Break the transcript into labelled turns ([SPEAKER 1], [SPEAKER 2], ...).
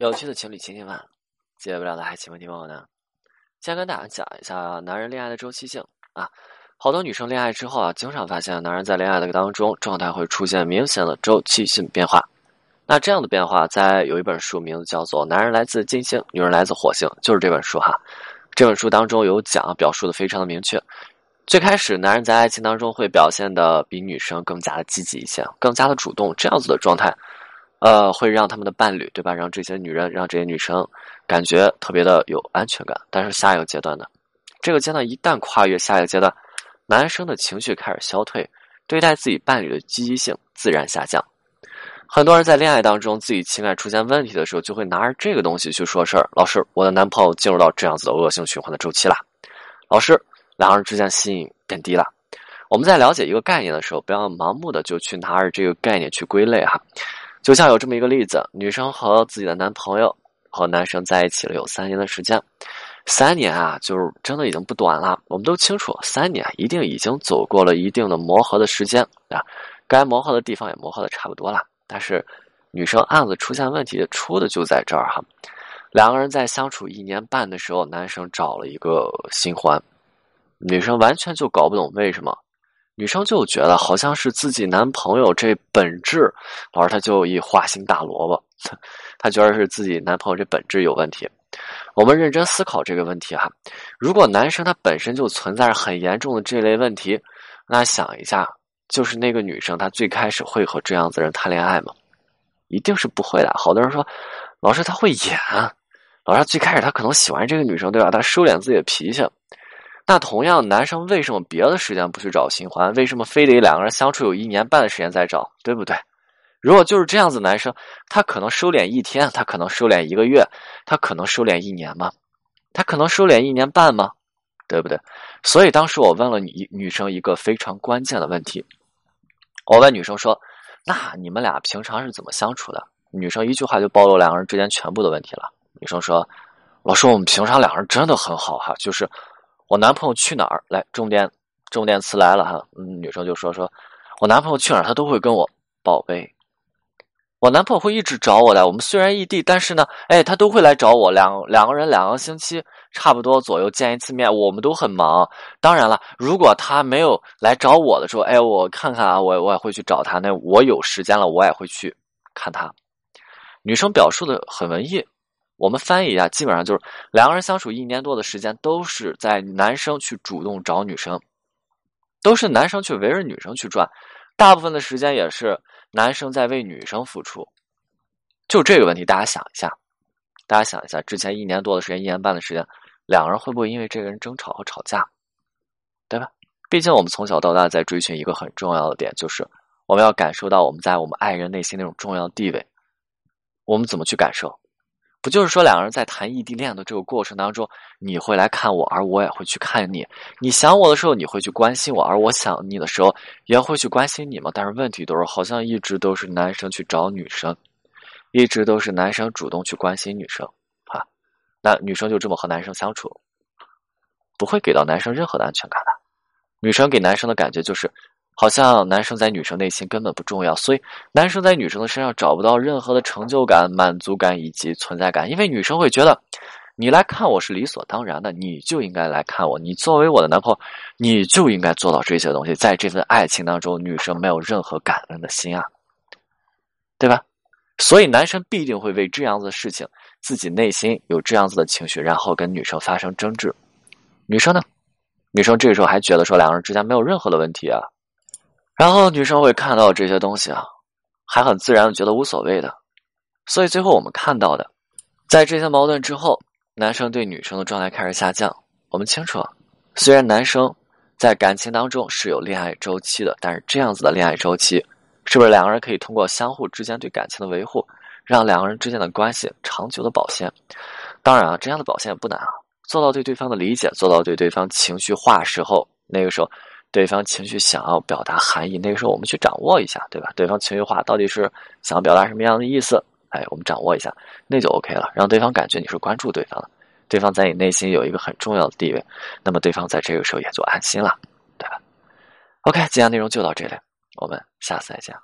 [SPEAKER 1] 有趣的情侣情景版，解不了的爱情问题问我呢。先跟大家讲一下男人恋爱的周期性啊，好多女生恋爱之后啊，经常发现男人在恋爱的当中状态会出现明显的周期性变化。那这样的变化，在有一本书名字叫做《男人来自金星，女人来自火星》，就是这本书哈。这本书当中有讲，表述的非常的明确。最开始，男人在爱情当中会表现的比女生更加的积极一些，更加的主动，这样子的状态。呃，会让他们的伴侣，对吧？让这些女人，让这些女生感觉特别的有安全感。但是下一个阶段呢？这个阶段一旦跨越下一个阶段，男生的情绪开始消退，对待自己伴侣的积极性自然下降。很多人在恋爱当中，自己情感出现问题的时候，就会拿着这个东西去说事儿。老师，我的男朋友进入到这样子的恶性循环的周期了。老师，两人之间吸引变低了。我们在了解一个概念的时候，不要盲目的就去拿着这个概念去归类哈。就像有这么一个例子，女生和自己的男朋友和男生在一起了有三年的时间，三年啊，就是真的已经不短了。我们都清楚，三年一定已经走过了一定的磨合的时间啊，该磨合的地方也磨合的差不多了。但是，女生案子出现问题出的就在这儿哈。两个人在相处一年半的时候，男生找了一个新欢，女生完全就搞不懂为什么。女生就觉得好像是自己男朋友这本质，老师他就一花心大萝卜，他觉得是自己男朋友这本质有问题。我们认真思考这个问题哈，如果男生他本身就存在着很严重的这类问题，那想一下，就是那个女生她最开始会和这样子人谈恋爱吗？一定是不会的。好多人说，老师他会演，老师最开始他可能喜欢这个女生对吧？他收敛自己的脾气。那同样，男生为什么别的时间不去找新欢？为什么非得两个人相处有一年半的时间再找？对不对？如果就是这样子，男生他可能收敛一天，他可能收敛一个月，他可能收敛一年吗？他可能收敛一年半吗？对不对？所以当时我问了女女生一个非常关键的问题，我问女生说：“那你们俩平常是怎么相处的？”女生一句话就暴露两个人之间全部的问题了。女生说：“老师，我们平常两个人真的很好哈，就是。”我男朋友去哪儿？来，重点重点词来了哈。嗯，女生就说说，我男朋友去哪儿，他都会跟我报备。我男朋友会一直找我的。我们虽然异地，但是呢，哎，他都会来找我。两两个人两个星期差不多左右见一次面。我们都很忙。当然了，如果他没有来找我的时候，哎，我看看啊，我我也会去找他。那我有时间了，我也会去看他。女生表述的很文艺。我们翻译一下，基本上就是两个人相处一年多的时间，都是在男生去主动找女生，都是男生去围着女生去转，大部分的时间也是男生在为女生付出。就这个问题，大家想一下，大家想一下，之前一年多的时间，一年半的时间，两个人会不会因为这个人争吵和吵架，对吧？毕竟我们从小到大在追寻一个很重要的点，就是我们要感受到我们在我们爱人内心那种重要地位。我们怎么去感受？不就是说，两个人在谈异地恋的这个过程当中，你会来看我，而我也会去看你。你想我的时候，你会去关心我，而我想你的时候，也会去关心你吗？但是问题都是，好像一直都是男生去找女生，一直都是男生主动去关心女生啊。那女生就这么和男生相处，不会给到男生任何的安全感的。女生给男生的感觉就是。好像男生在女生内心根本不重要，所以男生在女生的身上找不到任何的成就感、满足感以及存在感，因为女生会觉得你来看我是理所当然的，你就应该来看我，你作为我的男朋友，你就应该做到这些东西。在这份爱情当中，女生没有任何感恩的心啊，对吧？所以男生必定会为这样子的事情，自己内心有这样子的情绪，然后跟女生发生争执。女生呢？女生这个时候还觉得说两个人之间没有任何的问题啊。然后女生会看到这些东西啊，还很自然的觉得无所谓的，所以最后我们看到的，在这些矛盾之后，男生对女生的状态开始下降。我们清楚，虽然男生在感情当中是有恋爱周期的，但是这样子的恋爱周期，是不是两个人可以通过相互之间对感情的维护，让两个人之间的关系长久的保鲜？当然啊，这样的保鲜也不难啊，做到对对方的理解，做到对对方情绪化时候，那个时候。对方情绪想要表达含义，那个时候我们去掌握一下，对吧？对方情绪化到底是想要表达什么样的意思？哎，我们掌握一下，那就 OK 了。让对方感觉你是关注对方的，对方在你内心有一个很重要的地位，那么对方在这个时候也就安心了，对吧？OK，今天内容就到这里，我们下次再见。